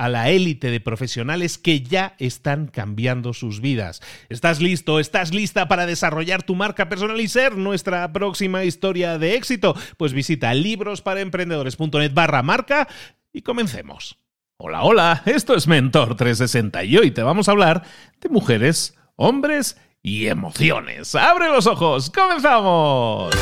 a la élite de profesionales que ya están cambiando sus vidas. ¿Estás listo? ¿Estás lista para desarrollar tu marca personal y ser nuestra próxima historia de éxito? Pues visita librosparaemprendedores.net barra marca y comencemos. Hola, hola, esto es Mentor 360 y hoy te vamos a hablar de mujeres, hombres y emociones. ¡Abre los ojos! ¡Comenzamos!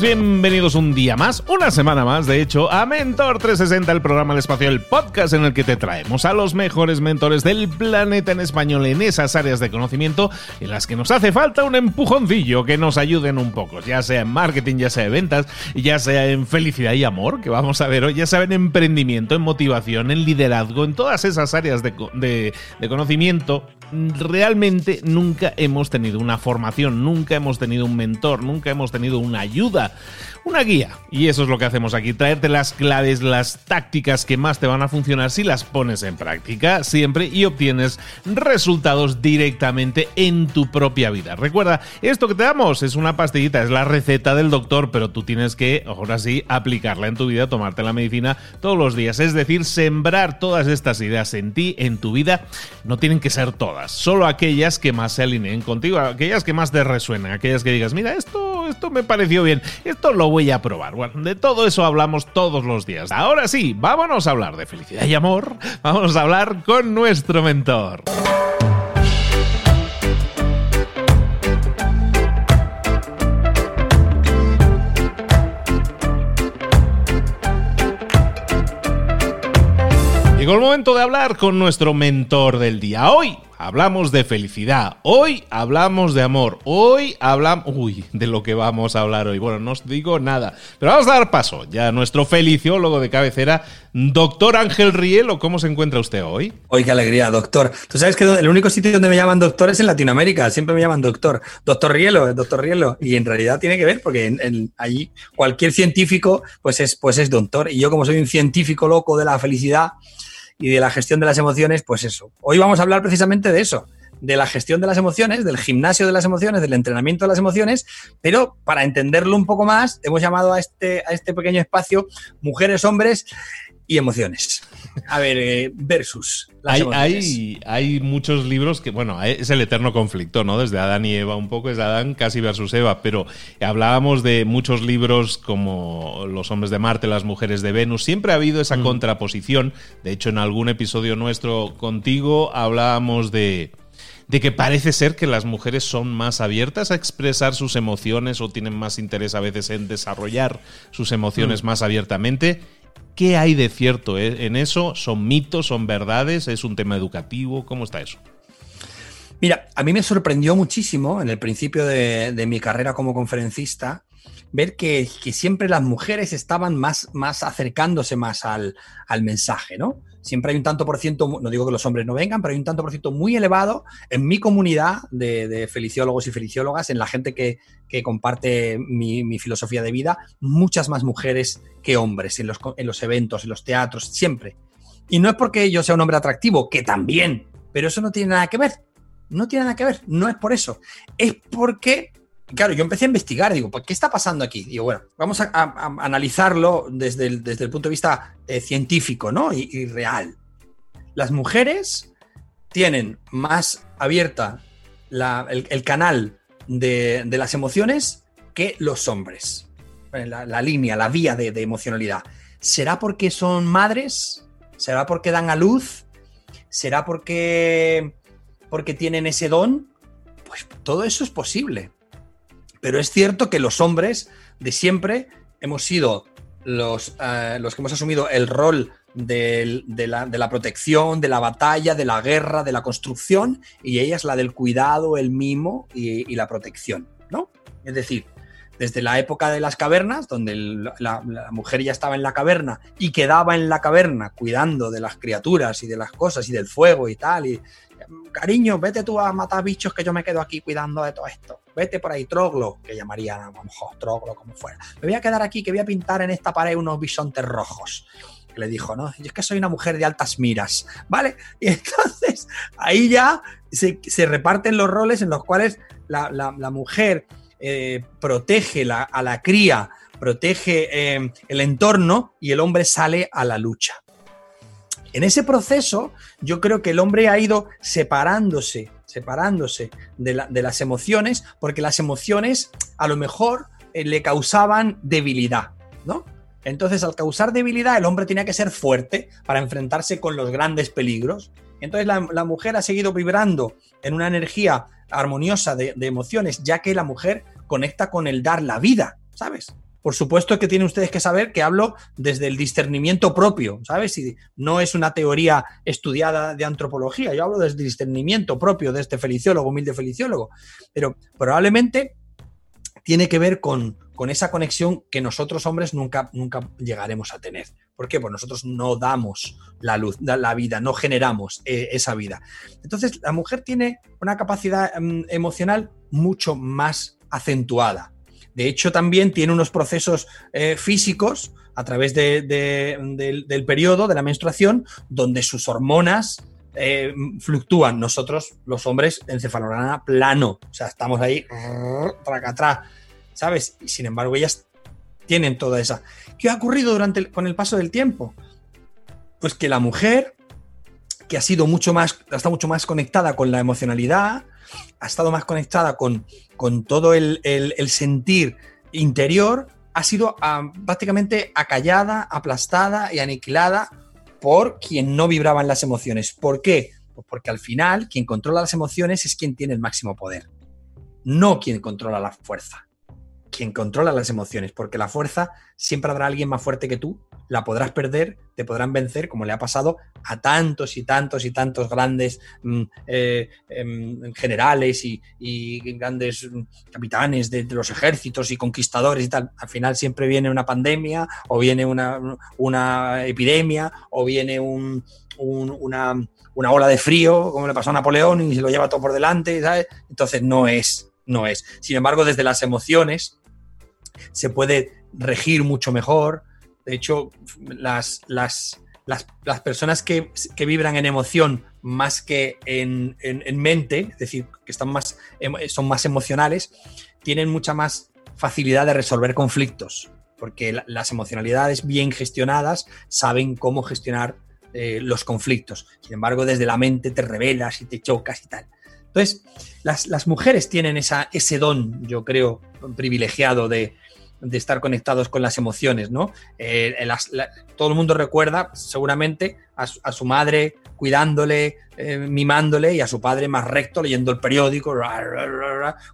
Bienvenidos un día más, una semana más, de hecho, a Mentor 360, el programa del espacio, el podcast en el que te traemos a los mejores mentores del planeta en español en esas áreas de conocimiento en las que nos hace falta un empujoncillo que nos ayuden un poco, ya sea en marketing, ya sea en ventas, ya sea en felicidad y amor, que vamos a ver hoy, ya sea en emprendimiento, en motivación, en liderazgo, en todas esas áreas de, de conocimiento realmente nunca hemos tenido una formación, nunca hemos tenido un mentor, nunca hemos tenido una ayuda una guía. Y eso es lo que hacemos aquí, traerte las claves, las tácticas que más te van a funcionar si las pones en práctica siempre y obtienes resultados directamente en tu propia vida. Recuerda, esto que te damos es una pastillita, es la receta del doctor, pero tú tienes que, ahora sí, aplicarla en tu vida, tomarte la medicina todos los días. Es decir, sembrar todas estas ideas en ti, en tu vida. No tienen que ser todas, solo aquellas que más se alineen contigo, aquellas que más te resuenan, aquellas que digas, mira, esto, esto me pareció bien, esto lo voy a probar. Bueno, de todo eso hablamos todos los días. Ahora sí, vámonos a hablar de felicidad y amor. Vamos a hablar con nuestro mentor. Llegó el momento de hablar con nuestro mentor del día. Hoy hablamos de felicidad, hoy hablamos de amor, hoy hablamos... Uy, de lo que vamos a hablar hoy. Bueno, no os digo nada, pero vamos a dar paso ya a nuestro feliciólogo de cabecera, doctor Ángel Rielo. ¿Cómo se encuentra usted hoy? Hoy, qué alegría, doctor. Tú sabes que el único sitio donde me llaman doctor es en Latinoamérica, siempre me llaman doctor. Doctor Rielo, doctor Rielo. Y en realidad tiene que ver porque en, allí cualquier científico pues es, pues es doctor. Y yo como soy un científico loco de la felicidad y de la gestión de las emociones, pues eso. Hoy vamos a hablar precisamente de eso, de la gestión de las emociones, del gimnasio de las emociones, del entrenamiento de las emociones, pero para entenderlo un poco más, hemos llamado a este, a este pequeño espacio Mujeres, Hombres y Emociones. A ver, eh, versus. hay, hay, muchos libros que, bueno, es el eterno conflicto, ¿no? Desde Adán y Eva un poco, es Adán casi versus Eva, pero hablábamos de muchos libros como Los hombres de Marte, las mujeres de Venus, siempre ha habido esa mm. contraposición. De hecho, en algún episodio nuestro contigo hablábamos de de que parece ser que las mujeres son más abiertas a expresar sus emociones o tienen más interés a veces en desarrollar sus emociones mm. más abiertamente ¿Qué hay de cierto en eso? ¿Son mitos? ¿Son verdades? ¿Es un tema educativo? ¿Cómo está eso? Mira, a mí me sorprendió muchísimo en el principio de, mi carrera como conferencista ver que, siempre las mujeres estaban más, más acercándose más al mensaje, ¿no? Siempre hay un tanto por ciento, no digo que los hombres no vengan, pero hay un tanto por ciento muy elevado en mi comunidad de, feliciólogos y feliciólogas, en la gente que, comparte mi, filosofía de vida, muchas más mujeres que hombres en los, en los eventos, en los teatros, siempre. Y no es porque yo sea un hombre atractivo, que también, pero eso no tiene nada que ver. No tiene nada que ver, no es por eso. Es porque claro, yo empecé a investigar, digo, ¿qué está pasando aquí? Digo, bueno, vamos a, analizarlo desde el, desde el, punto de vista eh, científico, ¿no? Y, real. Las mujeres tienen más abierta el, canal de, las emociones que los hombres. La, línea, la vía de, de, emocionalidad. ¿Será porque son madres? ¿Será porque dan a luz? ¿Será porque, porque tienen ese don? Pues todo eso es posible. Pero es cierto que los hombres de siempre hemos sido los, eh, los que hemos asumido el rol de, la, protección, de la batalla, de la guerra, de la construcción, y ella es la del cuidado, el mimo y, la protección, ¿no? Es decir, desde la época de las cavernas, donde la, mujer ya estaba en la caverna y quedaba en la caverna cuidando de las criaturas y de las cosas y del fuego y tal, y cariño, vete tú a matar bichos que yo me quedo aquí cuidando de todo esto. Vete por ahí, troglo, que llamarían a lo mejor troglo, como fuera. Me voy a quedar aquí que voy a pintar en esta pared unos bisontes rojos. le dijo, no, yo es que soy una mujer de altas miras, ¿vale? Y entonces ahí ya se, reparten los roles en los cuales la, mujer eh, protege a la cría, protege eh, el entorno y el hombre sale a la lucha. En ese proceso, yo creo que el hombre ha ido separándose, separándose de, las emociones, porque las emociones a lo mejor eh, le causaban debilidad, ¿no? Entonces, al causar debilidad, el hombre tenía que ser fuerte para enfrentarse con los grandes peligros. Entonces, la, mujer ha seguido vibrando en una energía armoniosa de emociones, ya que la mujer conecta con el dar la vida, ¿sabes? Por supuesto que tienen ustedes que saber que hablo desde el discernimiento propio, ¿sabes? Y no es una teoría estudiada de antropología, yo hablo desde el discernimiento propio de este feliciólogo, humilde feliciólogo, pero probablemente tiene que ver con, esa conexión que nosotros hombres nunca, nunca llegaremos a tener. ¿Por qué? Pues nosotros no damos la luz, la vida, no generamos eh, esa vida. Entonces, la mujer tiene una capacidad mm, emocional mucho más acentuada. De hecho, también tiene unos procesos eh, físicos a través del, periodo, de la menstruación, donde sus hormonas eh, fluctúan. Nosotros, los hombres, encefalograma plano. O sea, estamos ahí, atrás, ¿sabes? Y sin embargo, ellas tienen toda esa. ¿Qué ha ocurrido durante con el paso del tiempo? Pues que la mujer, que ha sido mucho más, está mucho más conectada con la emocionalidad, ha estado más conectada con, con todo el, sentir interior, ha sido ah, prácticamente acallada, aplastada y aniquilada por quien no vibraba en las emociones. ¿Por qué? Pues porque al final quien controla las emociones es quien tiene el máximo poder, no quien controla la fuerza quien controla las emociones, porque la fuerza siempre habrá alguien más fuerte que tú, la podrás perder, te podrán vencer, como le ha pasado a tantos y tantos y tantos grandes mm, eh, em, generales y, grandes capitanes de, los ejércitos y conquistadores y tal. Al final siempre viene una pandemia o viene una, una epidemia o viene un, una, una ola de frío, como le pasó a Napoleón y se lo lleva todo por delante. Entonces no es, no es. Sin embargo, desde las emociones, se puede regir mucho mejor. De hecho, las, las, personas que, vibran en emoción más que en, mente, es decir, que están más, son más emocionales, tienen mucha más facilidad de resolver conflictos, porque las emocionalidades bien gestionadas saben cómo gestionar eh, los conflictos. Sin embargo, desde la mente te revelas y te chocas y tal. Entonces, las, mujeres tienen esa, ese don, yo creo, privilegiado de, de estar conectados con las emociones, ¿no? Eh, todo el mundo recuerda seguramente a su, madre cuidándole, eh, mimándole y a su padre más recto leyendo el periódico,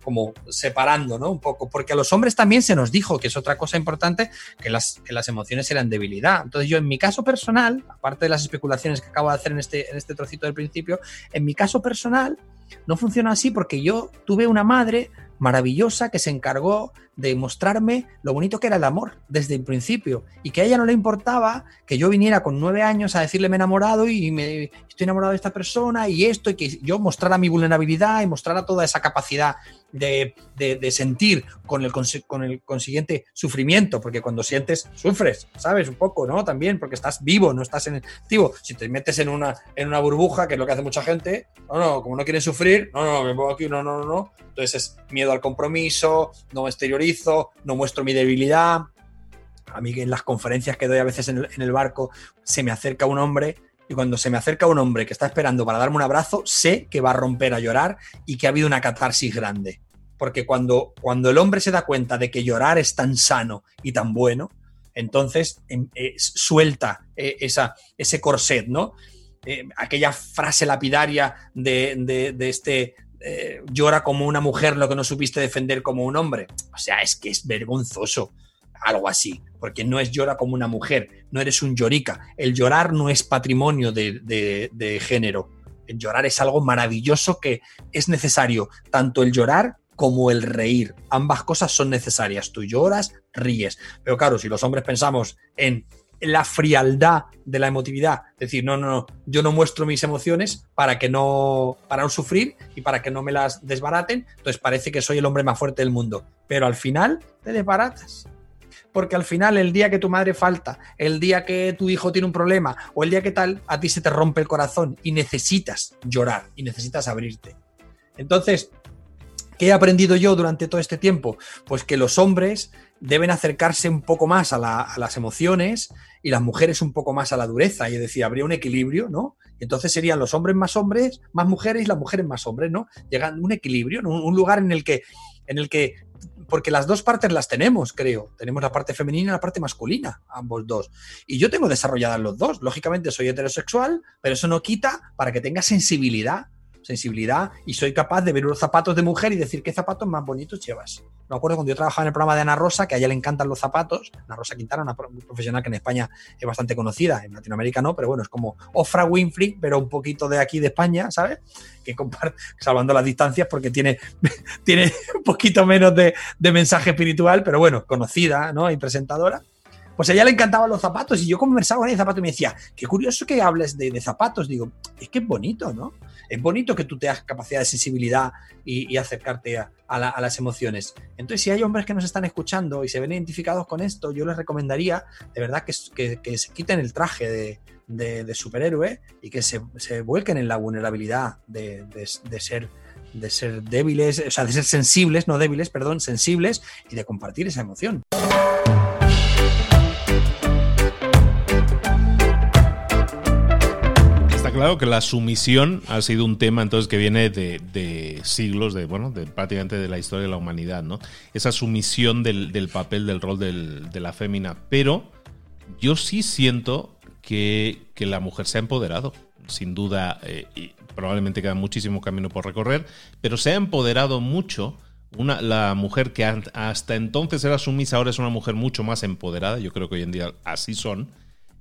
como separando, ¿no? Un poco, porque a los hombres también se nos dijo, que es otra cosa importante, que las, que las emociones eran debilidad. Entonces yo en mi caso personal, aparte de las especulaciones que acabo de hacer en este, en este trocito del principio, en mi caso personal, no funciona así porque yo tuve una madre maravillosa que se encargó de mostrarme lo bonito que era el amor desde el principio y que a ella no le importaba que yo viniera con nueve años a decirle me he enamorado y me estoy enamorado de esta persona y esto y que yo mostrara mi vulnerabilidad y mostrara toda esa capacidad de, sentir con el, con el consiguiente sufrimiento, porque cuando sientes, sufres, ¿sabes? Un poco, ¿no? También, porque estás vivo, no estás en activo. Si te metes en una, en una burbuja, que es lo que hace mucha gente, no, no, como no quieren sufrir, no, no, me pongo aquí, no, no, no, no. Entonces es miedo al compromiso, no exteriorizo, no muestro mi debilidad. A mí en las conferencias que doy a veces en el, en el barco se me acerca un hombre y cuando se me acerca un hombre que está esperando para darme un abrazo, sé que va a romper a llorar y que ha habido una catarsis grande. Porque cuando, cuando el hombre se da cuenta de que llorar es tan sano y tan bueno, entonces em, eh, suelta eh, esa, ese corset, ¿no? Eh, aquella frase lapidaria de, de este llora como una mujer lo que no supiste defender como un hombre. O sea, es que es vergonzoso algo así, porque no es llora como una mujer, no eres un llorica. El llorar no es patrimonio de, género. El llorar es algo maravilloso que es necesario, tanto el llorar como el reír. Ambas cosas son necesarias. Tú lloras, ríes. Pero claro, si los hombres pensamos en la frialdad de la emotividad, decir, no, no, no, yo no muestro mis emociones para que no, para no sufrir y para que no me las desbaraten, entonces parece que soy el hombre más fuerte del mundo. Pero al final te desbaratas porque al final el día que tu madre falta, el día que tu hijo tiene un problema o el día que tal, a ti se te rompe el corazón y necesitas llorar y necesitas abrirte. Entonces, ¿qué he aprendido yo durante todo este tiempo? Pues que los hombres deben acercarse un poco más a, las emociones y las mujeres un poco más a la dureza. Y es decir, habría un equilibrio, ¿no? entonces serían los hombres más hombres, más mujeres y las mujeres más hombres, ¿no? Llegando a un equilibrio, un, lugar en el que en el que porque las dos partes las tenemos, creo. Tenemos la parte femenina y la parte masculina, ambos dos. Y yo tengo desarrolladas los dos. Lógicamente soy heterosexual, pero eso no quita para que tenga sensibilidad sensibilidad y soy capaz de ver unos zapatos de mujer y decir qué zapatos más bonitos llevas. Me acuerdo cuando yo trabajaba en el programa de Ana Rosa, que a ella le encantan los zapatos. Ana Rosa Quintana, una profesional que en España es bastante conocida, en Latinoamérica no, pero bueno, es como Ofra Winfrey, pero un poquito de aquí de España, ¿sabes? Que comparte, salvando las distancias porque tiene, tiene un poquito menos de, mensaje espiritual, pero bueno, conocida, ¿no? Y presentadora pues a ella le encantaban los zapatos y yo conversaba con ella de zapatos y me decía, qué curioso que hables de, de, zapatos. Digo, es que es bonito, ¿no? es bonito que tú tengas capacidad de sensibilidad y, acercarte a, las emociones. Entonces, si hay hombres que nos están escuchando y se ven identificados con esto, yo les recomendaría de verdad que, se quiten el traje de, superhéroe y que se, vuelquen en la vulnerabilidad de, ser de ser débiles, o sea, de ser sensibles, no débiles, perdón, sensibles y de compartir esa emoción. Claro que la sumisión ha sido un tema entonces que viene de, siglos, de bueno, de prácticamente de la historia de la humanidad, ¿no? Esa sumisión del, papel, del rol de la fémina. Pero yo sí siento que, la mujer se ha empoderado, sin duda, eh, y probablemente queda muchísimo camino por recorrer, pero se ha empoderado mucho. Una, la mujer que hasta entonces era sumisa, ahora es una mujer mucho más empoderada. Yo creo que hoy en día así son.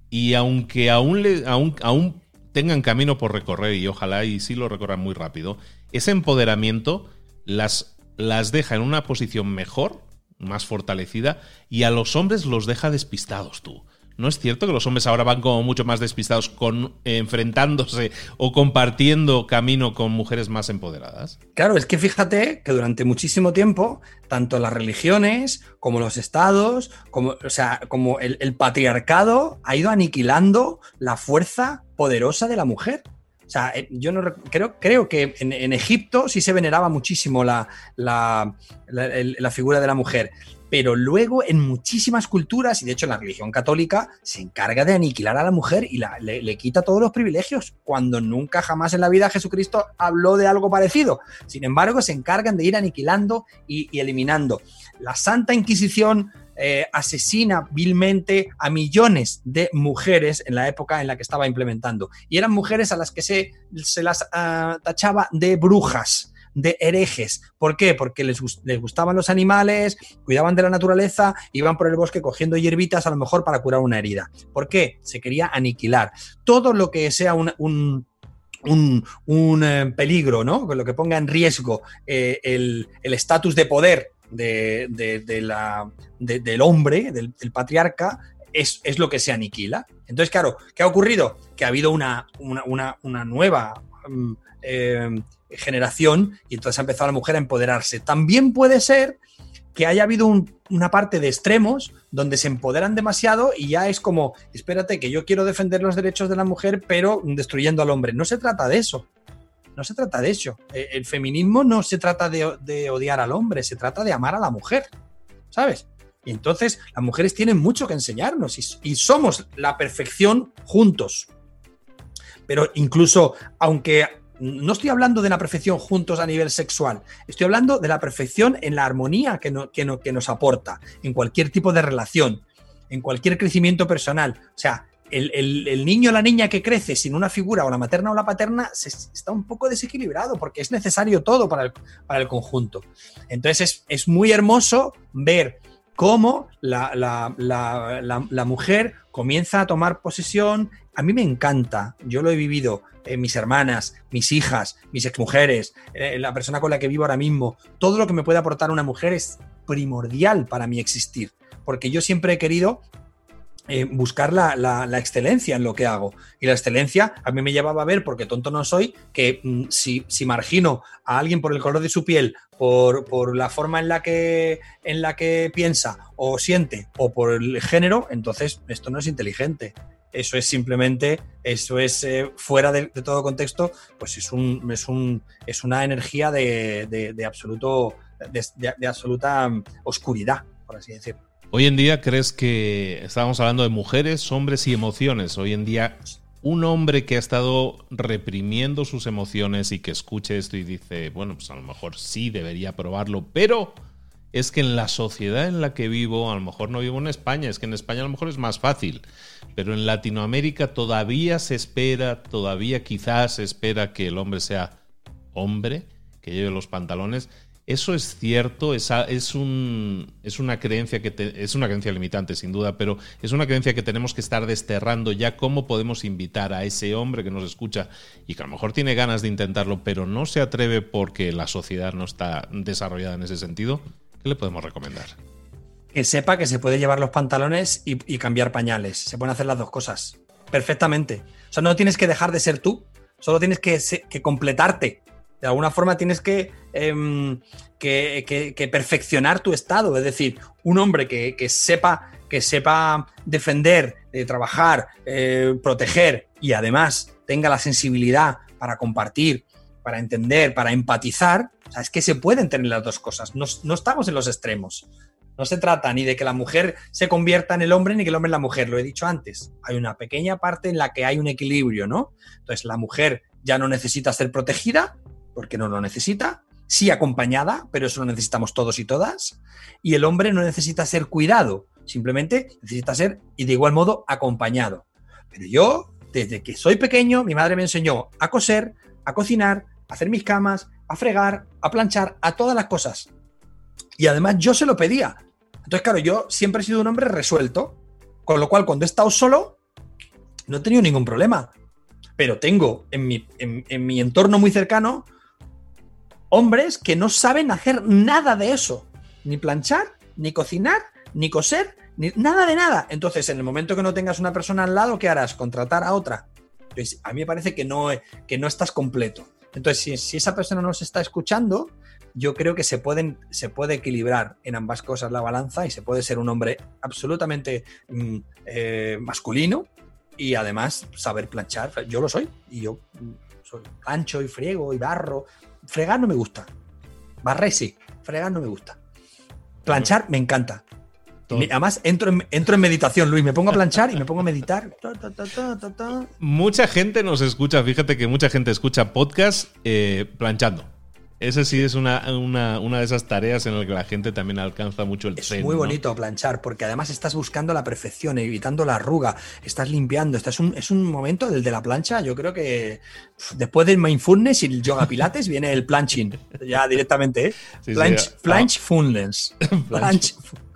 Y aunque aún, le, aún, aún tengan camino por recorrer y ojalá y sí lo recorran muy rápido, ese empoderamiento las, las deja en una posición mejor, más fortalecida, y a los hombres los deja despistados tú. ¿No es cierto que los hombres ahora van como mucho más despistados con enfrentándose o compartiendo camino con mujeres más empoderadas? Claro, es que fíjate que durante muchísimo tiempo, tanto las religiones como los estados, como, o sea, como el, patriarcado ha ido aniquilando la fuerza poderosa de la mujer. O sea, eh, yo no creo, que en, Egipto sí se veneraba muchísimo la, la, figura de la mujer pero luego en muchísimas culturas, y de hecho la religión católica, se encarga de aniquilar a la mujer y le, quita todos los privilegios, cuando nunca jamás en la vida Jesucristo habló de algo parecido. Sin embargo, se encargan de ir aniquilando y, eliminando. La Santa Inquisición eh, asesina vilmente a millones de mujeres en la época en la que estaba implementando. Y eran mujeres a las que se, se las ah, tachaba de brujas de herejes. ¿Por qué? Porque les, gustaban los animales, cuidaban de la naturaleza, iban por el bosque cogiendo hierbitas a lo mejor para curar una herida. ¿Por qué? Se quería aniquilar. Todo lo que sea un, un, eh, peligro, ¿no? Lo que ponga en riesgo eh, el estatus de poder de, la, del hombre, del, patriarca, es, es, lo que se aniquila. Entonces, claro, ¿qué ha ocurrido? Que ha habido una, una, nueva mm, eh, generación y entonces ha empezado la mujer a empoderarse. También puede ser que haya habido una parte de extremos donde se empoderan demasiado y ya es como, espérate, que yo quiero defender los derechos de la mujer, pero destruyendo al hombre. No se trata de eso. No se trata de eso. Eh, el feminismo no se trata de, odiar al hombre, se trata de amar a la mujer. ¿Sabes? Y entonces las mujeres tienen mucho que enseñarnos y, somos la perfección juntos. Pero incluso, aunque no estoy hablando de la perfección juntos a nivel sexual, estoy hablando de la perfección en la armonía que, que nos aporta, en cualquier tipo de relación, en cualquier crecimiento personal. O sea, el, niño o la niña que crece sin una figura, o la materna o la paterna, está un poco desequilibrado porque es necesario todo para el, para el conjunto. Entonces es, muy hermoso ver cómo la, mujer comienza a tomar posesión. A mí me encanta, yo lo he vivido, eh, mis hermanas, mis hijas, mis exmujeres, eh, la persona con la que vivo ahora mismo, todo lo que me puede aportar una mujer es primordial para mi existir, porque yo siempre he querido eh, buscar la, excelencia en lo que hago. Y la excelencia a mí me llevaba a ver, porque tonto no soy, que mm, si, si, margino a alguien por el color de su piel, por, la forma en la, que, en la que piensa o siente, o por el género, entonces esto no es inteligente. Eso es simplemente, eso es eh, fuera de, todo contexto, pues es, un, es, un, es una energía de, de absoluto, de absoluta mm, oscuridad, por así decirlo. Hoy en día crees que estábamos hablando de mujeres, hombres y emociones. Hoy en día un hombre que ha estado reprimiendo sus emociones y que escuche esto y dice, bueno, pues a lo mejor sí debería probarlo, pero es que en la sociedad en la que vivo, a lo mejor no vivo en España, es que en España a lo mejor es más fácil, pero en Latinoamérica todavía se espera, todavía quizás se espera que el hombre sea hombre, que lleve los pantalones eso es cierto, es, es, un, es una creencia que es una creencia limitante sin duda, pero es una creencia que tenemos que estar desterrando ya cómo podemos invitar a ese hombre que nos escucha y que a lo mejor tiene ganas de intentarlo, pero no se atreve porque la sociedad no está desarrollada en ese sentido. ¿Qué le podemos recomendar? Que sepa que se puede llevar los pantalones y, cambiar pañales. Se pueden hacer las dos cosas perfectamente. O sea, no tienes que dejar de ser tú, solo tienes que, que completarte de alguna forma tienes em, que, perfeccionar tu estado. Es decir, un hombre que, sepa, que sepa defender, eh, trabajar, eh, proteger y además tenga la sensibilidad para compartir, para entender, para empatizar, o sea, es que se pueden tener las dos cosas. No, no estamos en los extremos. No se trata ni de que la mujer se convierta en el hombre ni que el hombre en la mujer, lo he dicho antes. Hay una pequeña parte en la que hay un equilibrio, ¿no? Entonces la mujer ya no necesita ser protegida, porque no lo necesita, sí acompañada, pero eso lo necesitamos todos y todas, y el hombre no necesita ser cuidado, simplemente necesita ser, y de igual modo, acompañado. Pero yo, desde que soy pequeño, mi madre me enseñó a coser, a cocinar, a hacer mis camas, a fregar, a planchar, a todas las cosas. Y además yo se lo pedía. Entonces, claro, yo siempre he sido un hombre resuelto, con lo cual cuando he estado solo, no he tenido ningún problema. Pero tengo en mi, en mi entorno muy cercano hombres que no saben hacer nada de eso. Ni planchar, ni cocinar, ni coser, ni nada de nada. Entonces, en el momento que no tengas una persona al lado, ¿qué harás? Contratar a otra. Pues a mí me parece que no, que no estás completo. Entonces, si, esa persona no se está escuchando, yo creo que se, pueden, se puede equilibrar en ambas cosas la balanza y se puede ser un hombre absolutamente mm, eh, masculino y además saber planchar. Yo lo soy y yo soy plancho y friego y barro, fregar no me gusta. Barrer sí, fregar no me gusta. Planchar me encanta. Además, entro en, entro en meditación, Luis. Me pongo a planchar y me pongo a meditar. mucha gente nos escucha, fíjate que mucha gente escucha podcast eh, planchando. Esa sí es una, de esas tareas en las que la gente también alcanza mucho el Es muy bonito planchar, porque además estás buscando la perfección, evitando la arruga, estás limpiando. es, un, es un momento del de la plancha. Yo creo que después del mindfulness y el yoga pilates viene el planching, ya directamente. ¿eh? Planch, planchfulness.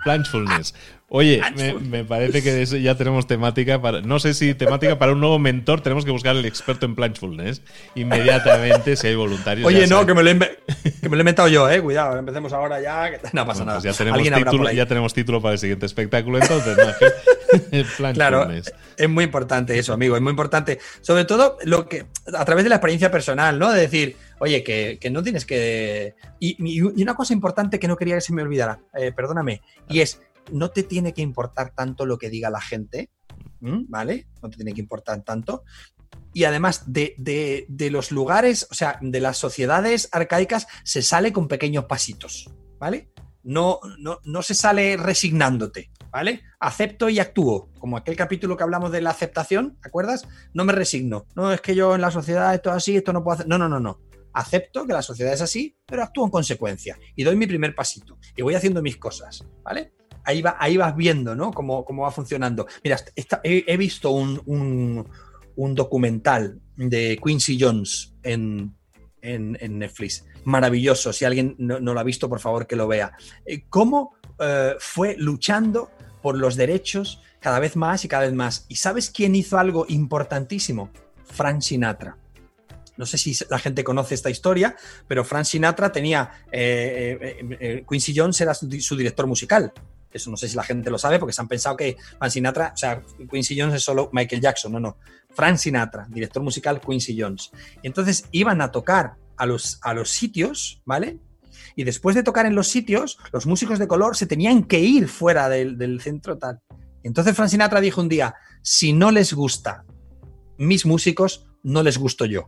Planchfulness. Oye, me, parece que ya tenemos temática para. No sé si temática para un nuevo mentor. Tenemos que buscar al experto en Planchfulness inmediatamente si hay voluntarios. Oye, no, que me, lo he, que me, lo he, inventado yo, ¿eh? Cuidado, empecemos ahora ya. no pasa nada. Pues ya, tenemos título, ya tenemos título para el siguiente espectáculo, entonces. claro, es muy importante eso, amigo. Es muy importante. Sobre todo lo que a través de la experiencia personal, ¿no? De decir, oye, que, no tienes que. Y, una cosa importante que no quería que se me olvidara, eh, perdóname, y es no te tiene que importar tanto lo que diga la gente, ¿vale? No te tiene que importar tanto. Y además de, los lugares, o sea, de las sociedades arcaicas, se sale con pequeños pasitos, ¿vale? No, no, no se sale resignándote, ¿vale? Acepto y actúo, como aquel capítulo que hablamos de la aceptación, ¿te acuerdas? No me resigno. No, es que yo en la sociedad esto así, esto no puedo hacer. No, no, no, no. Acepto que la sociedad es así, pero actúo en consecuencia y doy mi primer pasito y voy haciendo mis cosas, ¿vale? Ahí, va, vas viendo, ¿no? Cómo, cómo va funcionando. Mira, he, visto un, documental de Quincy Jones en, Netflix. Maravilloso. Si alguien no, lo ha visto, por favor que lo vea. Eh, cómo eh, fue luchando por los derechos cada vez más y cada vez más. ¿Y sabes quién hizo algo importantísimo? Frank Sinatra. No sé si la gente conoce esta historia, pero Frank Sinatra tenía. Eh, Quincy Jones era su, director musical. Eso no sé si la gente lo sabe porque se han pensado que Frank Sinatra, o sea, Quincy Jones es solo Michael Jackson. No, no. Frank Sinatra, director musical Quincy Jones. Y entonces iban a tocar a los, a los sitios, ¿vale? Y después de tocar en los sitios, los músicos de color se tenían que ir fuera del, del centro tal. Entonces Frank Sinatra dijo un día, si no les gusta mis músicos, no les gusto yo.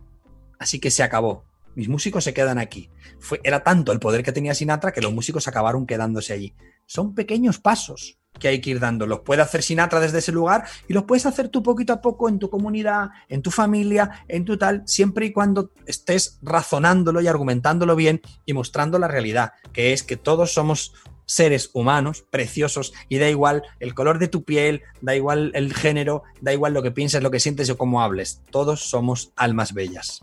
Así que se acabó mis músicos se quedan aquí. Fue, era tanto el poder que tenía Sinatra que los músicos acabaron quedándose allí. Son pequeños pasos que hay que ir dando. Los puede hacer Sinatra desde ese lugar y los puedes hacer tú poquito a poco en tu comunidad, en tu familia, en tu tal, siempre y cuando estés razonándolo y argumentándolo bien y mostrando la realidad, que es que todos somos seres humanos preciosos y da igual el color de tu piel, da igual el género, da igual lo que pienses, lo que sientes o cómo hables. Todos somos almas bellas.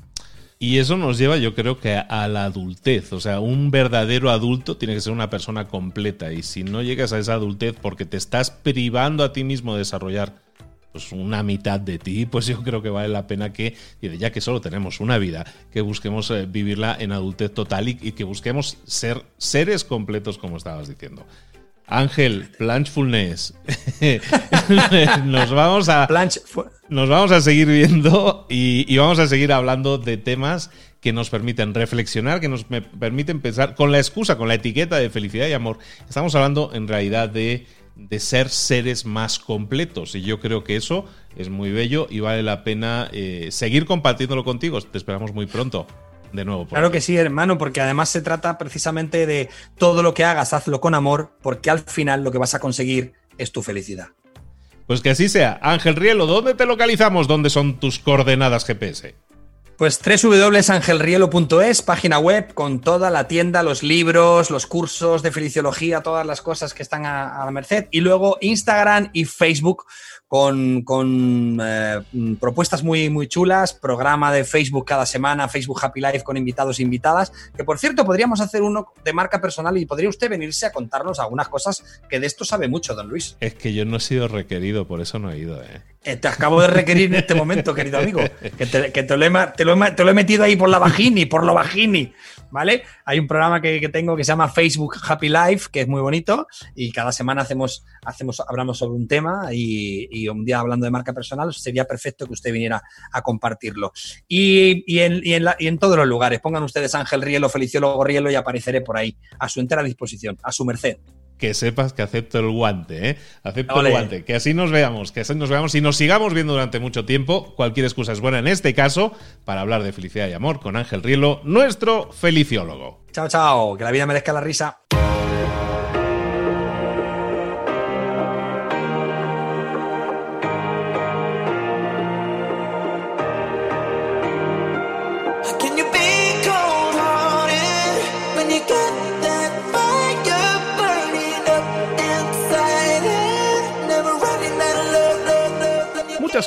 Y eso nos lleva, yo creo que a la adultez. O sea, un verdadero adulto tiene que ser una persona completa. Y si no llegas a esa adultez porque te estás privando a ti mismo de desarrollar pues una mitad de ti, pues yo creo que vale la pena que, ya que solo tenemos una vida, que busquemos eh, vivirla en adultez total y, y, que busquemos ser seres completos, como estabas diciendo. Ángel, Planchfulness. nos vamos a. Nos vamos a seguir viendo y, vamos a seguir hablando de temas que nos permiten reflexionar, que nos permiten pensar con la excusa, con la etiqueta de felicidad y amor. Estamos hablando en realidad de, ser seres más completos y yo creo que eso es muy bello y vale la pena eh, seguir compartiéndolo contigo. Te esperamos muy pronto de nuevo. Claro que sí, hermano, porque además se trata precisamente de todo lo que hagas, hazlo con amor, porque al final lo que vas a conseguir es tu felicidad. Pues que así sea. Ángel Rielo, ¿dónde te localizamos? ¿Dónde son tus coordenadas GPS? Pues www.angelrielo.es, página web con toda la tienda, los libros, los cursos de feliciología, todas las cosas que están a, a la merced. Y luego Instagram y Facebook con, eh, propuestas muy, muy chulas, programa de Facebook cada semana, Facebook Happy Life con invitados e invitadas, que por cierto podríamos hacer uno de marca personal y podría usted venirse a contarnos algunas cosas que de esto sabe mucho, don Luis. Es que yo no he sido requerido, por eso no he ido. ¿eh? eh te acabo de requerir en este momento, querido amigo, que, te, lo he, metido ahí por la vagini, por lo vagini. ¿Vale? Hay un programa que, tengo que se llama Facebook Happy Life, que es muy bonito, y cada semana hacemos, hacemos hablamos sobre un tema y, un día hablando de marca personal, sería perfecto que usted viniera a compartirlo. Y, en, todos los lugares, pongan ustedes Ángel Rielo, Feliciólogo Rielo y apareceré por ahí, a su entera disposición, a su merced que sepas que acepto el guante, ¿eh? Acepto el guante. Que así nos veamos, que así nos veamos y nos sigamos viendo durante mucho tiempo. Cualquier excusa es buena en este caso para hablar de felicidad y amor con Ángel Rielo, nuestro feliciólogo. Chao, chao. Que la vida merezca la risa.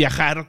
viajar